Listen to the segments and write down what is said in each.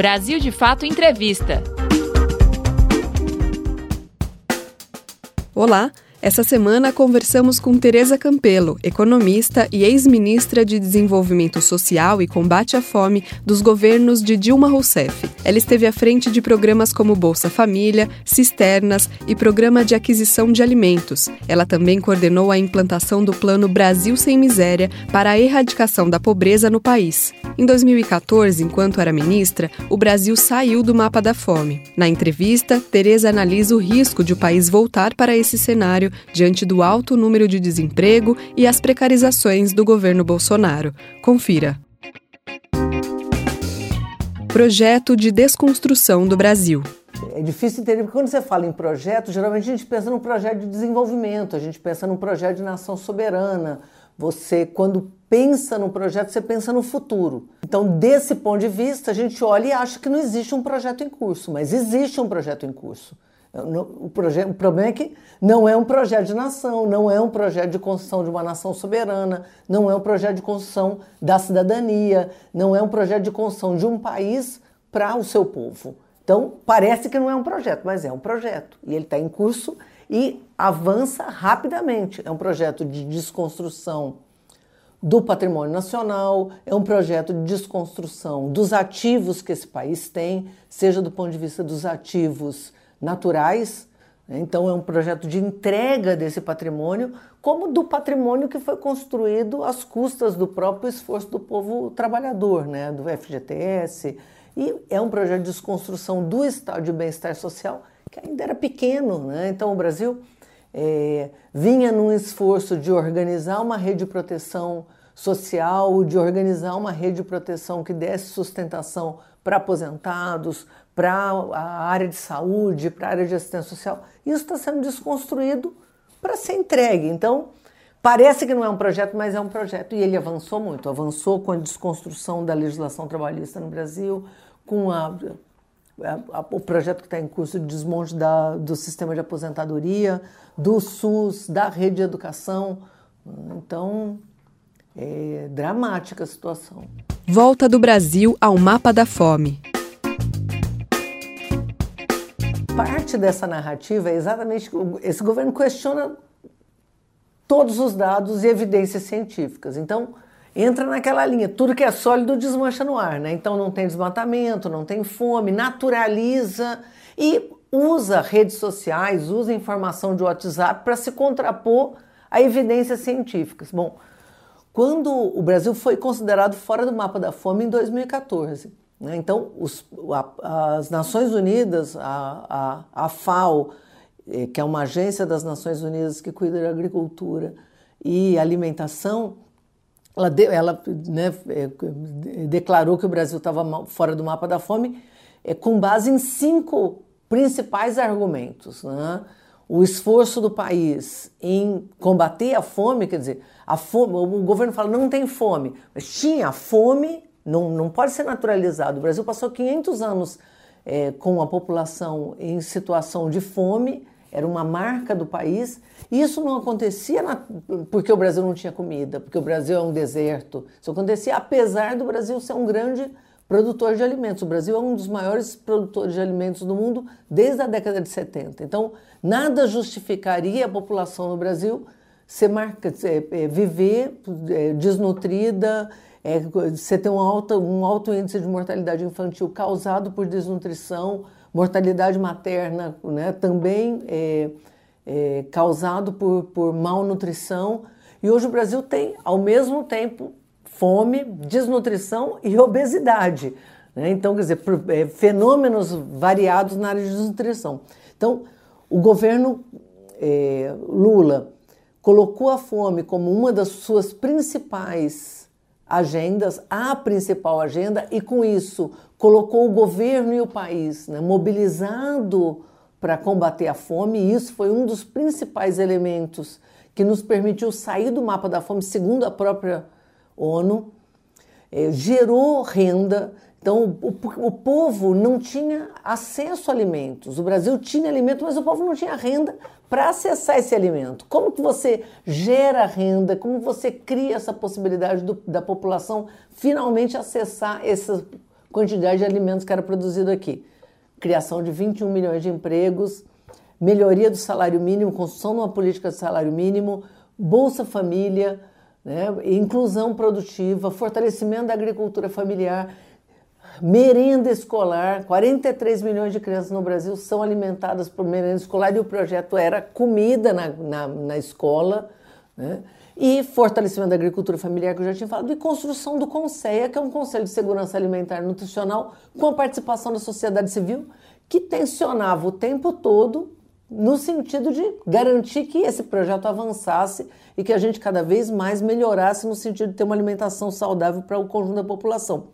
Brasil de Fato Entrevista. Olá! Essa semana conversamos com Tereza Campelo, economista e ex-ministra de Desenvolvimento Social e Combate à Fome dos governos de Dilma Rousseff. Ela esteve à frente de programas como Bolsa Família, Cisternas e Programa de Aquisição de Alimentos. Ela também coordenou a implantação do Plano Brasil Sem Miséria para a erradicação da pobreza no país. Em 2014, enquanto era ministra, o Brasil saiu do mapa da fome. Na entrevista, Tereza analisa o risco de o país voltar para esse cenário diante do alto número de desemprego e as precarizações do governo Bolsonaro. Confira. Projeto de desconstrução do Brasil. É difícil entender, porque quando você fala em projeto, geralmente a gente pensa num projeto de desenvolvimento, a gente pensa num projeto de nação soberana. Você, quando pensa no projeto, você pensa no futuro. Então, desse ponto de vista, a gente olha e acha que não existe um projeto em curso, mas existe um projeto em curso. O, o problema é que não é um projeto de nação, não é um projeto de construção de uma nação soberana, não é um projeto de construção da cidadania, não é um projeto de construção de um país para o seu povo. Então, parece que não é um projeto, mas é um projeto. E ele está em curso e avança rapidamente. É um projeto de desconstrução do patrimônio nacional, é um projeto de desconstrução dos ativos que esse país tem, seja do ponto de vista dos ativos naturais. Né? Então, é um projeto de entrega desse patrimônio, como do patrimônio que foi construído às custas do próprio esforço do povo trabalhador, né? do FGTS. E é um projeto de desconstrução do estado de bem-estar social que ainda era pequeno. Né? Então, o Brasil é, vinha num esforço de organizar uma rede de proteção social, de organizar uma rede de proteção que desse sustentação para aposentados, para a área de saúde, para a área de assistência social. Isso está sendo desconstruído para ser entregue. Então, parece que não é um projeto, mas é um projeto. E ele avançou muito. Avançou com a desconstrução da legislação trabalhista no Brasil, com a, a, a, o projeto que está em curso de desmonte da, do sistema de aposentadoria, do SUS, da rede de educação. Então, é dramática a situação. Volta do Brasil ao mapa da fome. Parte dessa narrativa é exatamente esse governo questiona todos os dados e evidências científicas. Então, entra naquela linha, tudo que é sólido desmancha no ar, né? Então não tem desmatamento, não tem fome, naturaliza e usa redes sociais, usa informação de WhatsApp para se contrapor a evidências científicas. Bom, quando o Brasil foi considerado fora do mapa da fome em 2014. Né? Então, os, a, as Nações Unidas, a, a, a FAO, eh, que é uma agência das Nações Unidas que cuida da agricultura e alimentação, ela, de, ela né, eh, declarou que o Brasil estava fora do mapa da fome é, com base em cinco principais argumentos. Né? O esforço do país em combater a fome, quer dizer, a fome, o governo fala não tem fome, mas tinha fome, não, não pode ser naturalizado. O Brasil passou 500 anos é, com a população em situação de fome, era uma marca do país. Isso não acontecia na, porque o Brasil não tinha comida, porque o Brasil é um deserto. Isso acontecia apesar do Brasil ser um grande produtor de alimentos. O Brasil é um dos maiores produtores de alimentos do mundo desde a década de 70. Então, nada justificaria a população no Brasil ser marca, é, viver é, desnutrida, é, você ter um alto, um alto índice de mortalidade infantil causado por desnutrição, mortalidade materna né, também é, é, causado por, por malnutrição. E hoje o Brasil tem, ao mesmo tempo, fome, desnutrição e obesidade. Né? Então, quer dizer, é, fenômenos variados na área de desnutrição. Então, o governo é, Lula colocou a fome como uma das suas principais agendas, a principal agenda, e com isso colocou o governo e o país né, mobilizado para combater a fome, e isso foi um dos principais elementos que nos permitiu sair do mapa da fome, segundo a própria ONU, é, gerou renda. Então, o, o, povo não tinha acesso a alimentos. O Brasil tinha alimento, mas o povo não tinha renda para acessar esse alimento. Como que você gera renda? Como você cria essa possibilidade do, da população finalmente acessar esses quantidade de alimentos que era produzido aqui. Criação de 21 milhões de empregos, melhoria do salário mínimo, construção de uma política de salário mínimo, Bolsa Família, né, inclusão produtiva, fortalecimento da agricultura familiar, merenda escolar. 43 milhões de crianças no Brasil são alimentadas por merenda escolar e o projeto era comida na, na, na escola. Né? E fortalecimento da agricultura familiar, que eu já tinha falado, e construção do CONSEA, que é um Conselho de Segurança Alimentar e Nutricional, com a participação da sociedade civil, que tensionava o tempo todo no sentido de garantir que esse projeto avançasse e que a gente cada vez mais melhorasse no sentido de ter uma alimentação saudável para o conjunto da população.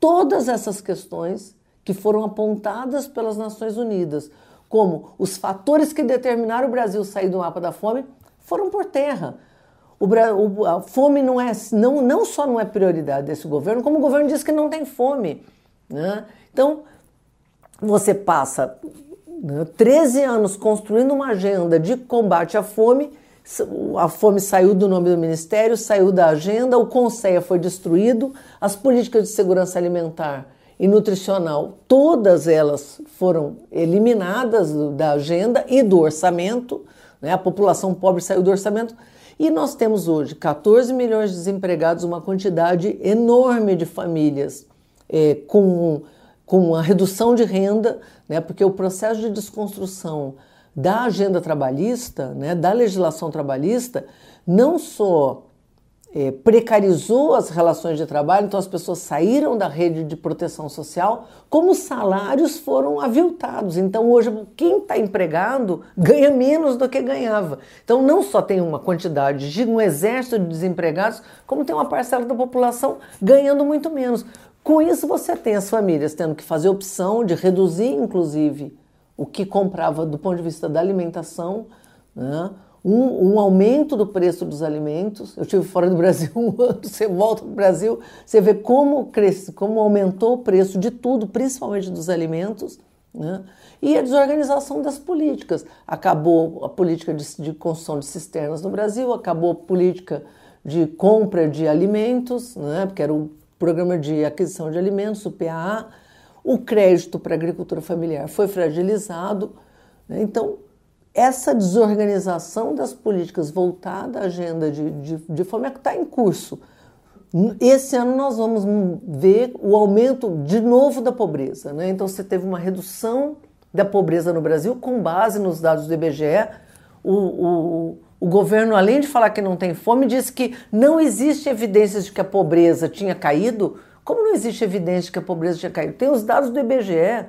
Todas essas questões que foram apontadas pelas Nações Unidas como os fatores que determinaram o Brasil sair do mapa da fome foram por terra. O, a fome não é não, não só não é prioridade desse governo, como o governo diz que não tem fome. Né? Então, você passa 13 anos construindo uma agenda de combate à fome. A fome saiu do nome do ministério, saiu da agenda, o Conselho foi destruído, as políticas de segurança alimentar e nutricional, todas elas foram eliminadas da agenda e do orçamento. Né? A população pobre saiu do orçamento. E nós temos hoje 14 milhões de desempregados, uma quantidade enorme de famílias é, com com a redução de renda, né, porque o processo de desconstrução da agenda trabalhista, né, da legislação trabalhista, não só é, precarizou as relações de trabalho, então as pessoas saíram da rede de proteção social, como os salários foram aviltados. Então hoje quem está empregado ganha menos do que ganhava. Então não só tem uma quantidade de um exército de desempregados, como tem uma parcela da população ganhando muito menos. Com isso, você tem as famílias tendo que fazer opção de reduzir, inclusive, o que comprava do ponto de vista da alimentação, né? um, um, aumento do preço dos alimentos. Eu estive fora do Brasil um ano, você volta para o Brasil, você vê como cresce, como aumentou o preço de tudo, principalmente dos alimentos. Né? E a desorganização das políticas. Acabou a política de, de construção de cisternas no Brasil, acabou a política de compra de alimentos, né? porque era o Programa de Aquisição de Alimentos, o PAA, o crédito para a agricultura familiar foi fragilizado. Né? Então, essa desorganização das políticas voltada à agenda de, de, de fome é está em curso. Esse ano nós vamos ver o aumento de novo da pobreza. Né? Então, você teve uma redução da pobreza no Brasil com base nos dados do IBGE. O, o, o governo, além de falar que não tem fome, diz que não existe evidências de que a pobreza tinha caído. Como não existe evidência que a pobreza tinha caído? Tem os dados do IBGE.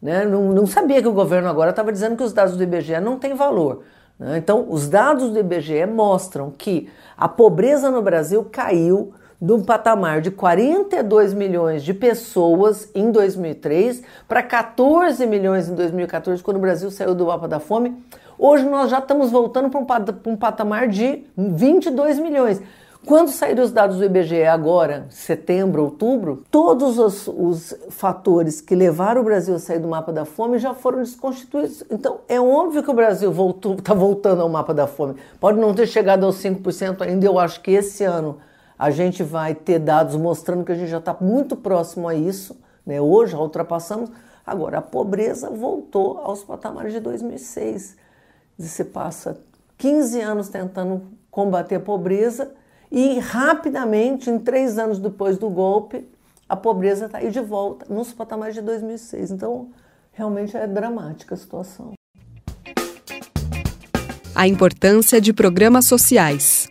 Né? Não, não sabia que o governo agora estava dizendo que os dados do IBGE não têm valor. Né? Então, os dados do IBGE mostram que a pobreza no Brasil caiu de um patamar de 42 milhões de pessoas em 2003 para 14 milhões em 2014, quando o Brasil saiu do mapa da fome. Hoje nós já estamos voltando para um, patamar de 22 milhões. Quando saíram os dados do IBGE agora, setembro, outubro, todos os, os, fatores que levaram o Brasil a sair do mapa da fome já foram desconstituídos. Então, é óbvio que o Brasil está voltando ao mapa da fome. Pode não ter chegado aos 5% ainda, eu acho que esse ano a gente vai ter dados mostrando que a gente já está muito próximo a isso. Né? Hoje já ultrapassamos. Agora, a pobreza voltou aos patamares de 2006. Você passa 15 anos tentando combater a pobreza e rapidamente, em três anos depois do golpe, a pobreza está aí de volta, nos patamares de 2006. Então, realmente é dramática a situação. A importância de programas sociais.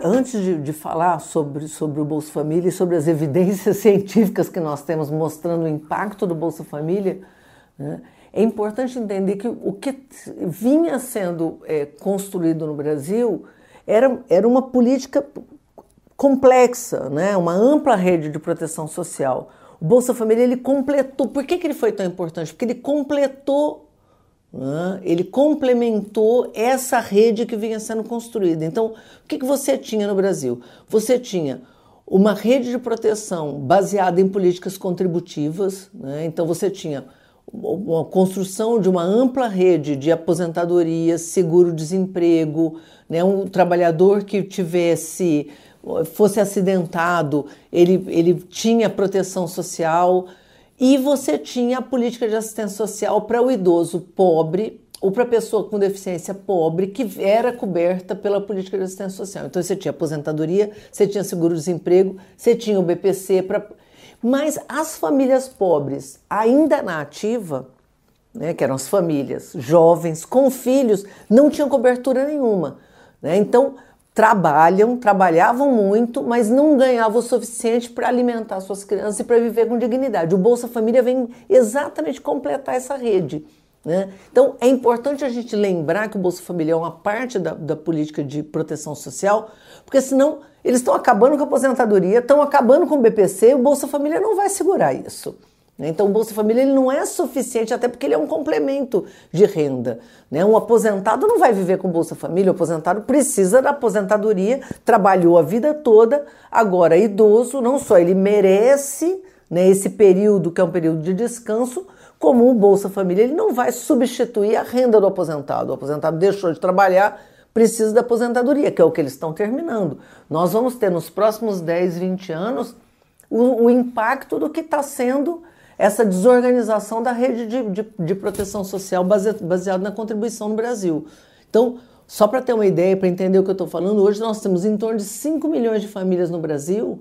Antes de, de, falar sobre, sobre o Bolsa Família e sobre as evidências científicas que nós temos mostrando o impacto do Bolsa Família, né, é importante entender que o que vinha sendo é, construído no Brasil era, era uma política complexa, né? uma ampla rede de proteção social. O Bolsa Família ele completou. Por que, que ele foi tão importante? Porque ele completou, né? ele complementou essa rede que vinha sendo construída. Então, o que, que você tinha no Brasil? Você tinha uma rede de proteção baseada em políticas contributivas. Né? Então, você tinha uma construção de uma ampla rede de aposentadoria, seguro-desemprego, né? um trabalhador que tivesse fosse acidentado, ele, ele tinha proteção social e você tinha a política de assistência social para o idoso pobre ou para a pessoa com deficiência pobre que era coberta pela política de assistência social. Então você tinha aposentadoria, você tinha seguro-desemprego, você tinha o BPC para mas as famílias pobres ainda na ativa, né, que eram as famílias jovens com filhos, não tinham cobertura nenhuma. Né? Então trabalham, trabalhavam muito, mas não ganhavam o suficiente para alimentar suas crianças e para viver com dignidade. O Bolsa Família vem exatamente completar essa rede. Né? Então é importante a gente lembrar que o Bolsa Família é uma parte da, da política de proteção social, porque senão eles estão acabando com a aposentadoria, estão acabando com o BPC, o Bolsa Família não vai segurar isso. Né? Então, o Bolsa Família ele não é suficiente, até porque ele é um complemento de renda. Né? Um aposentado não vai viver com Bolsa Família, o aposentado precisa da aposentadoria, trabalhou a vida toda, agora idoso, não só ele merece né, esse período, que é um período de descanso, como o Bolsa Família, ele não vai substituir a renda do aposentado. O aposentado deixou de trabalhar, precisa da aposentadoria, que é o que eles estão terminando. Nós vamos ter nos próximos 10, 20 anos o, o impacto do que está sendo essa desorganização da rede de, de, de proteção social baseada na contribuição no Brasil. Então, só para ter uma ideia, para entender o que eu estou falando, hoje nós temos em torno de 5 milhões de famílias no Brasil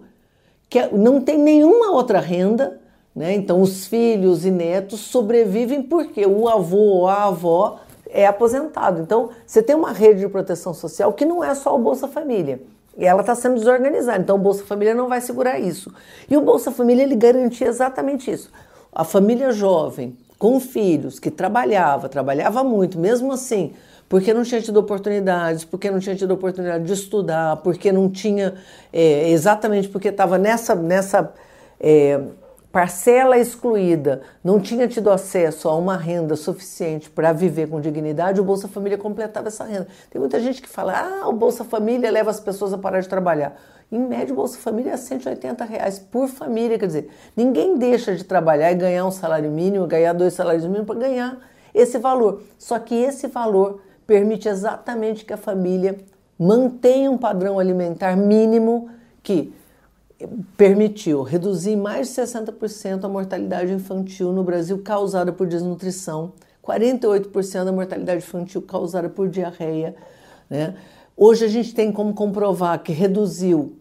que não tem nenhuma outra renda, né? Então, os filhos e netos sobrevivem porque o avô ou a avó é aposentado. Então, você tem uma rede de proteção social que não é só o Bolsa Família. E ela está sendo desorganizada. Então, o Bolsa Família não vai segurar isso. E o Bolsa Família ele garantia exatamente isso a família jovem com filhos que trabalhava, trabalhava muito, mesmo assim, porque não tinha tido oportunidades, porque não tinha tido oportunidade de estudar, porque não tinha, é, exatamente porque estava nessa, nessa é, parcela excluída, não tinha tido acesso a uma renda suficiente para viver com dignidade, o Bolsa Família completava essa renda. Tem muita gente que fala, ah, o Bolsa Família leva as pessoas a parar de trabalhar. Em média, o Bolsa Família é 180 reais por família. Quer dizer, ninguém deixa de trabalhar e ganhar um salário mínimo, ganhar dois salários mínimos para ganhar esse valor. Só que esse valor permite exatamente que a família mantenha um padrão alimentar mínimo que permitiu reduzir mais de 60% a mortalidade infantil no Brasil causada por desnutrição, 48% da mortalidade infantil causada por diarreia, né? Hoje a gente tem como comprovar que reduziu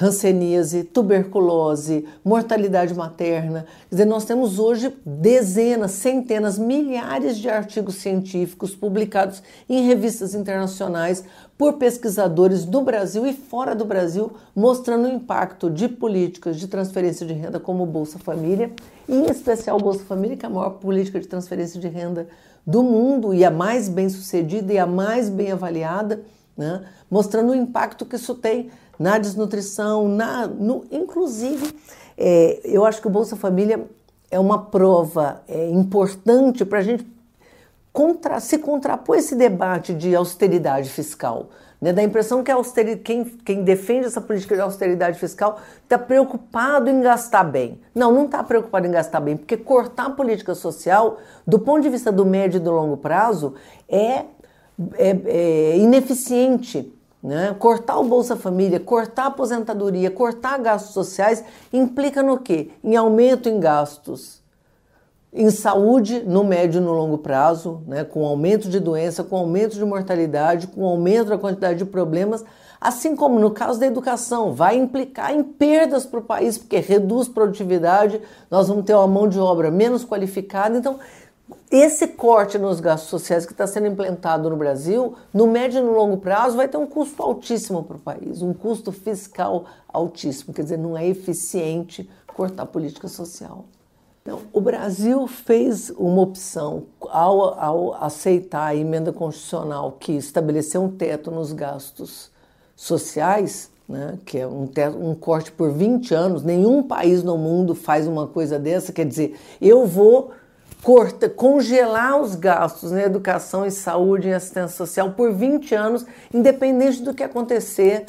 hanseníase, tuberculose, mortalidade materna. Quer dizer, nós temos hoje dezenas, centenas, milhares de artigos científicos publicados em revistas internacionais por pesquisadores do Brasil e fora do Brasil, mostrando o impacto de políticas de transferência de renda como o Bolsa Família, e em especial o Bolsa Família, que é a maior política de transferência de renda do mundo e a mais bem sucedida e a mais bem avaliada né? mostrando o impacto que isso tem na desnutrição, na, no, inclusive, é, eu acho que o Bolsa Família é uma prova é, importante para a gente contra, se contrapor esse debate de austeridade fiscal. Né? Da impressão que austeridade, quem, quem defende essa política de austeridade fiscal está preocupado em gastar bem. Não, não está preocupado em gastar bem, porque cortar a política social, do ponto de vista do médio e do longo prazo, é é, é ineficiente. Né? Cortar o Bolsa Família, cortar a aposentadoria, cortar gastos sociais implica no quê? Em aumento em gastos em saúde no médio e no longo prazo, né? com aumento de doença, com aumento de mortalidade, com aumento da quantidade de problemas, assim como no caso da educação, vai implicar em perdas para o país, porque reduz produtividade, nós vamos ter uma mão de obra menos qualificada. Então, esse corte nos gastos sociais que está sendo implantado no Brasil, no médio e no longo prazo, vai ter um custo altíssimo para o país, um custo fiscal altíssimo. Quer dizer, não é eficiente cortar a política social. Então, o Brasil fez uma opção ao, ao aceitar a emenda constitucional que estabeleceu um teto nos gastos sociais, né, que é um, teto, um corte por 20 anos. Nenhum país no mundo faz uma coisa dessa. Quer dizer, eu vou corta, congelar os gastos na educação e saúde e assistência social por 20 anos, independente do que acontecer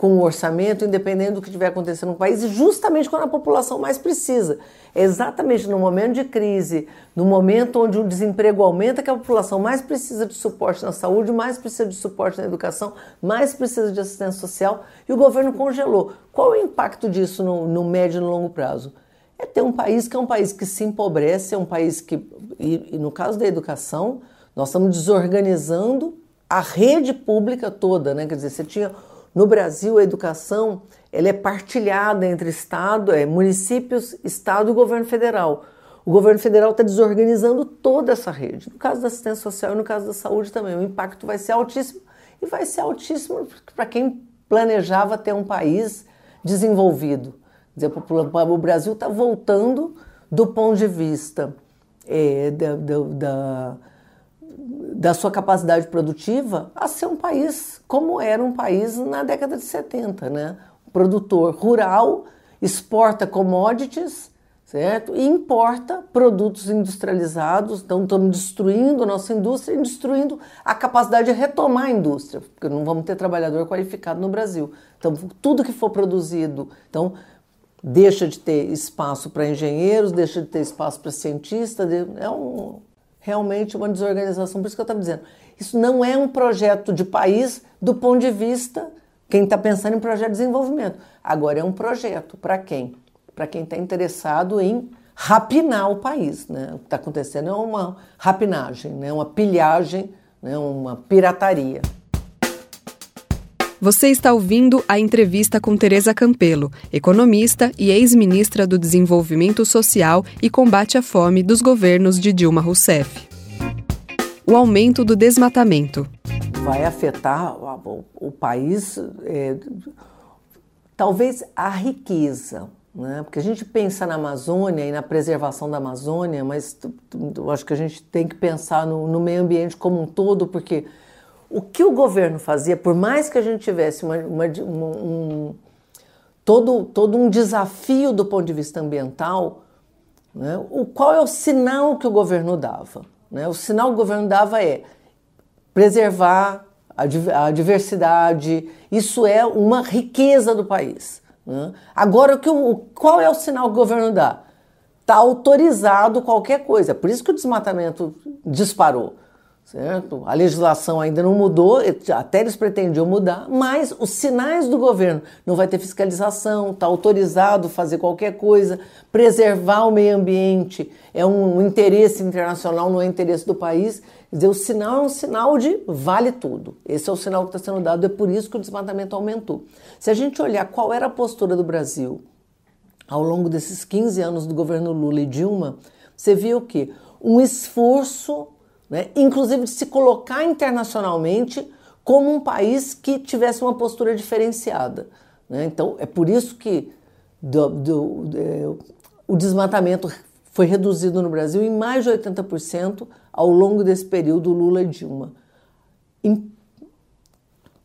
com o orçamento, independente do que estiver acontecendo no país, justamente quando a população mais precisa. É exatamente no momento de crise, no momento onde o desemprego aumenta, que a população mais precisa de suporte na saúde, mais precisa de suporte na educação, mais precisa de assistência social, e o governo congelou. Qual o impacto disso no, no médio e no longo prazo? É ter um país que é um país que se empobrece, é um país que, e, e no caso da educação, nós estamos desorganizando a rede pública toda, né? Quer dizer, você tinha no Brasil, a educação ela é partilhada entre Estado, é, municípios, Estado e governo federal. O governo federal está desorganizando toda essa rede. No caso da assistência social e no caso da saúde também. O impacto vai ser altíssimo e vai ser altíssimo para quem planejava ter um país desenvolvido. Dizer, o Brasil está voltando do ponto de vista é, da, da, da sua capacidade produtiva a ser um país como era um país na década de 70, né? Produtor rural exporta commodities, certo? E importa produtos industrializados, então estamos destruindo a nossa indústria e destruindo a capacidade de retomar a indústria, porque não vamos ter trabalhador qualificado no Brasil. Então, tudo que for produzido, então deixa de ter espaço para engenheiros, deixa de ter espaço para cientistas, é um realmente uma desorganização. Por isso que eu estava dizendo, isso não é um projeto de país do ponto de vista quem está pensando em projeto de desenvolvimento. Agora é um projeto para quem? Para quem está interessado em rapinar o país. Né? O que está acontecendo é uma rapinagem, né? uma pilhagem, né? uma pirataria. Você está ouvindo a entrevista com Tereza Campelo, economista e ex-ministra do Desenvolvimento Social e Combate à Fome dos governos de Dilma Rousseff. O aumento do desmatamento. Vai afetar o, país, é, talvez a riqueza, né? Porque a gente pensa na Amazônia e na preservação da Amazônia, mas eu acho que a gente tem que pensar no, no meio ambiente como um todo, porque o que o governo fazia, por mais que a gente tivesse uma, uma, um, todo, todo um desafio do ponto de vista ambiental, né, o, qual é o sinal que o governo dava? Né? O sinal que o governo dava é preservar a, a diversidade, isso é uma riqueza do país. Né? Agora, o que, o, qual é o sinal que o governo dá? Está autorizado qualquer coisa. Por isso que o desmatamento disparou certo? A legislação ainda não mudou, até eles pretendiam mudar, mas os sinais do governo não vai ter fiscalização, está autorizado fazer qualquer coisa, preservar o meio ambiente é um, interesse internacional, não é interesse do país. Quer dizer, o sinal é um sinal de vale tudo. Esse é o sinal que está sendo dado, é por isso que o desmatamento aumentou. Se a gente olhar qual era a postura do Brasil ao longo desses 15 anos do governo Lula e Dilma, você viu que um esforço né? inclusive de se colocar internacionalmente como um país que tivesse uma postura diferenciada. Né? Então, é por isso que do, do, do, o desmatamento foi reduzido no Brasil em mais de 80% ao longo desse período Lula e Dilma. Em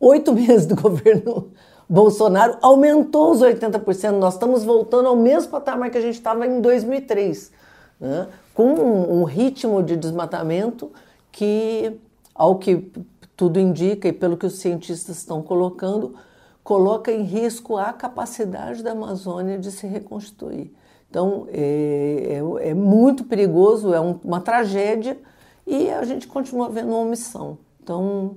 oito meses do governo Bolsonaro, aumentou os 80%. Nós estamos voltando ao mesmo patamar que a gente estava em 2003 né? Com um, ritmo de desmatamento que, ao que tudo indica e pelo que os cientistas estão colocando, coloca em risco a capacidade da Amazônia de se reconstituir. Então é, é, é muito perigoso, é um, uma tragédia e a gente continua vendo uma omissão. Então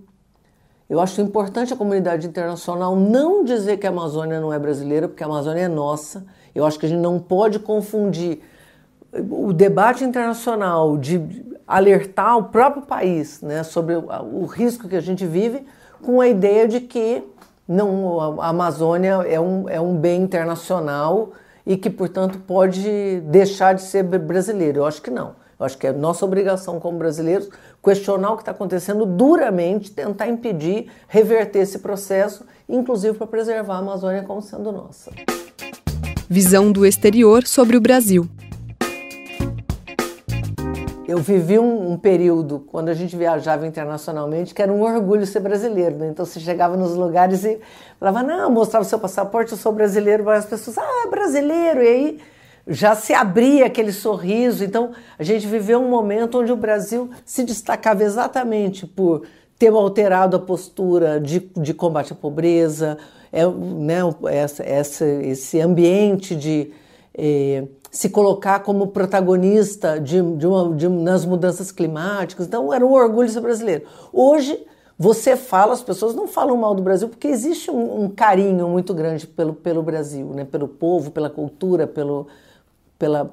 eu acho importante a comunidade internacional não dizer que a Amazônia não é brasileira, porque a Amazônia é nossa. Eu acho que a gente não pode confundir o debate internacional de alertar o próprio país né, sobre o, o, risco que a gente vive com a ideia de que não, a Amazônia é um, é um bem internacional e que, portanto, pode deixar de ser brasileiro. Eu acho que não. Eu acho que é nossa obrigação como brasileiros questionar o que está acontecendo duramente, tentar impedir, reverter esse processo, inclusive para preservar a Amazônia como sendo nossa. Visão do exterior sobre o Brasil eu vivi um, um, período, quando a gente viajava internacionalmente, que era um orgulho ser brasileiro. Né? Então você chegava nos lugares e falava, não, mostrava o seu passaporte, eu sou brasileiro. Várias pessoas, ah, é brasileiro. E aí já se abria aquele sorriso. Então a gente viveu um momento onde o Brasil se destacava exatamente por ter alterado a postura de, de combate à pobreza, é, né, essa, essa, esse ambiente de é, se colocar como protagonista de, de uma, de, nas mudanças climáticas. Então, era um orgulho ser brasileiro. Hoje, você fala, as pessoas não falam mal do Brasil porque existe um, um carinho muito grande pelo, pelo Brasil, né? pelo povo, pela cultura, pelo, pela,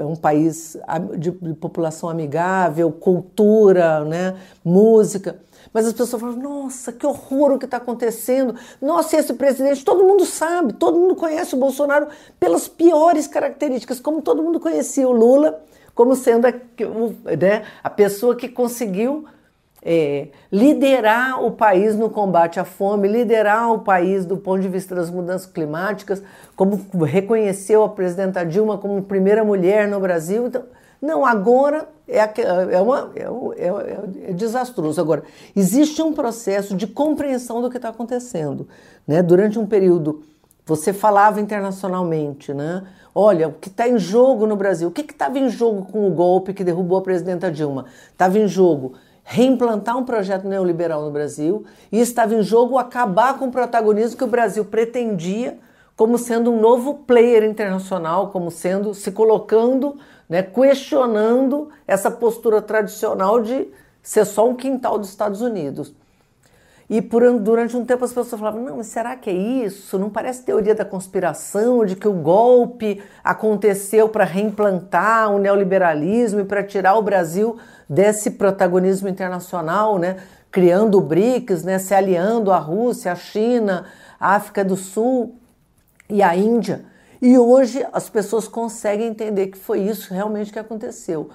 é um país de, de população amigável, cultura, né? música. Mas as pessoas falam: nossa, que horror o que está acontecendo. Nossa, esse presidente, todo mundo sabe, todo mundo conhece o Bolsonaro pelas piores características, como todo mundo conhecia o Lula como sendo a, né, a pessoa que conseguiu é, liderar o país no combate à fome, liderar o país do ponto de vista das mudanças climáticas, como reconheceu a presidenta Dilma como primeira mulher no Brasil. Então, não, agora é, é, uma, é, é, é, desastroso. Agora, existe um processo de compreensão do que está acontecendo. Né? Durante um período, você falava internacionalmente, né? Olha, o que está em jogo no Brasil? O que estava em jogo com o golpe que derrubou a presidenta Dilma? Estava em jogo reimplantar um projeto neoliberal no Brasil e estava em jogo acabar com o protagonismo que o Brasil pretendia como sendo um novo player internacional, como sendo se colocando, né, questionando essa postura tradicional de ser só um quintal dos Estados Unidos. E por, durante um tempo as pessoas falavam: não, mas será que é isso? Não parece teoria da conspiração, de que o golpe aconteceu para reimplantar o neoliberalismo e para tirar o Brasil desse protagonismo internacional, né? criando o BRICS, né? se aliando à Rússia, à China, à África do Sul e à Índia. E hoje as pessoas conseguem entender que foi isso realmente que aconteceu.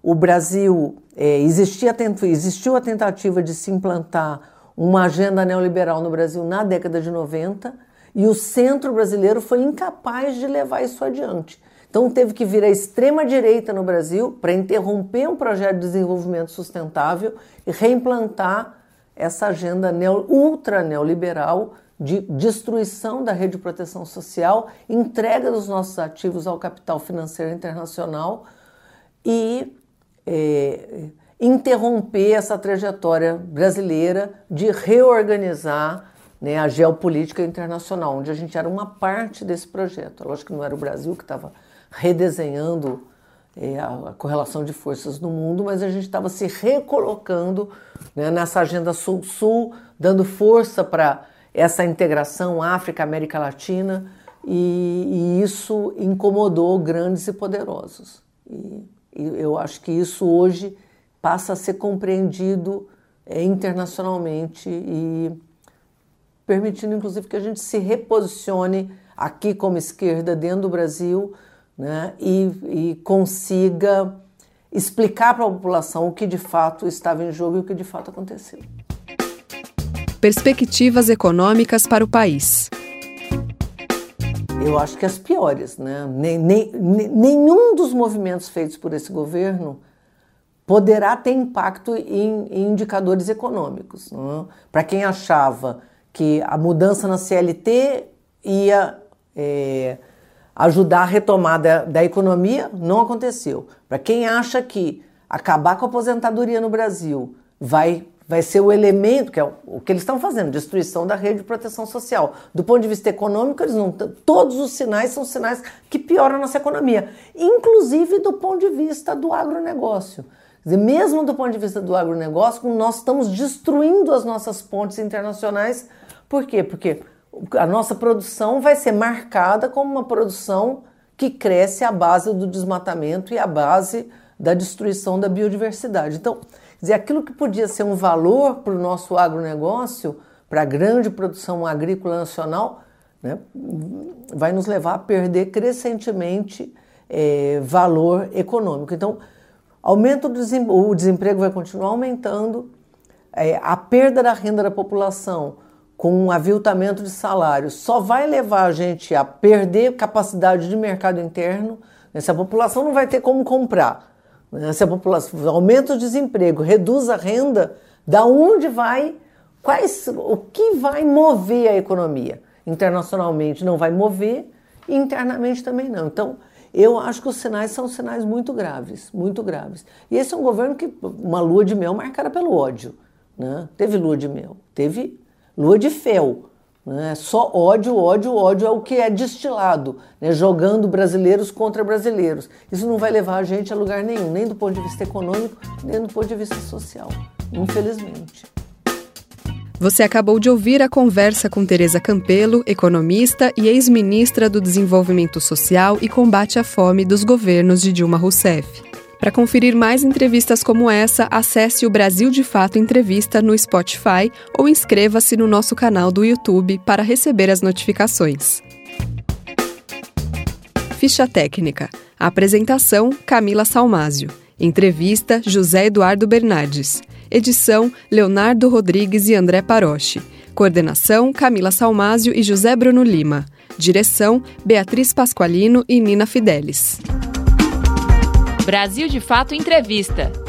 O Brasil, é, existia, existiu a tentativa de se implantar uma agenda neoliberal no Brasil na década de 90 e o centro brasileiro foi incapaz de levar isso adiante. Então teve que vir a extrema direita no Brasil para interromper um projeto de desenvolvimento sustentável e reimplantar essa agenda neo, ultra neoliberal de destruição da rede de proteção social, entrega dos nossos ativos ao capital financeiro internacional e é, interromper essa trajetória brasileira de reorganizar né, a geopolítica internacional, onde a gente era uma parte desse projeto. Lógico que não era o Brasil que estava redesenhando é, a, correlação de forças no mundo, mas a gente estava se recolocando né, nessa agenda sul-sul, dando força para essa integração África-América Latina, e, e, isso incomodou grandes e poderosos. E, e eu acho que isso hoje passa a ser compreendido é, internacionalmente e permitindo, inclusive, que a gente se reposicione aqui como esquerda dentro do Brasil né, e, e consiga explicar para a população o que de fato estava em jogo e o que de fato aconteceu. Perspectivas econômicas para o país. Eu acho que as piores, né? Nem, nem, nenhum dos movimentos feitos por esse governo poderá ter impacto em, em indicadores econômicos. Né? Para quem achava que a mudança na CLT ia é, ajudar a retomada da economia, não aconteceu. Para quem acha que acabar com a aposentadoria no Brasil vai, vai ser o elemento, que é o, que eles estão fazendo, destruição da rede de proteção social. Do ponto de vista econômico, eles não todos os sinais são sinais que pioram a nossa economia, inclusive do ponto de vista do agronegócio. Dizer, mesmo do ponto de vista do agronegócio, nós estamos destruindo as nossas pontes internacionais. Por quê? Porque a nossa produção vai ser marcada como uma produção que cresce à base do desmatamento e à base da destruição da biodiversidade. Então, dizer, aquilo que podia ser um valor para o nosso agronegócio, para a grande produção agrícola nacional, né, vai nos levar a perder crescentemente é, valor econômico. Então, Aumento do desemprego, o desemprego vai continuar aumentando, é, a perda da renda da população com um aviltamento de salários só vai levar a gente a perder capacidade de mercado interno. Né? Se a população não vai ter como comprar? Se a população aumenta o desemprego, reduz a renda, da onde vai, quais, o que vai mover a economia? Internacionalmente não vai mover, internamente também não. Então, eu acho que os sinais são sinais muito graves, muito graves. E esse é um governo que, uma lua de mel marcada pelo ódio. Né? Teve lua de mel, teve lua de fel. Né? Só ódio, ódio, ódio é o que é destilado, né? jogando brasileiros contra brasileiros. Isso não vai levar a gente a lugar nenhum, nem do ponto de vista econômico, nem do ponto de vista social, infelizmente. Você acabou de ouvir a conversa com Tereza Campelo, economista e ex-ministra do Desenvolvimento Social e Combate à Fome dos governos de Dilma Rousseff. Para conferir mais entrevistas como essa, acesse o Brasil de Fato Entrevista no Spotify ou inscreva-se no nosso canal do YouTube para receber as notificações. Ficha técnica. Apresentação: Camila Salmásio. Entrevista: José Eduardo Bernardes. Edição: Leonardo Rodrigues e André Paroche. Coordenação: Camila Salmásio e José Bruno Lima. Direção: Beatriz Pasqualino e Nina Fidelis. Brasil de Fato Entrevista.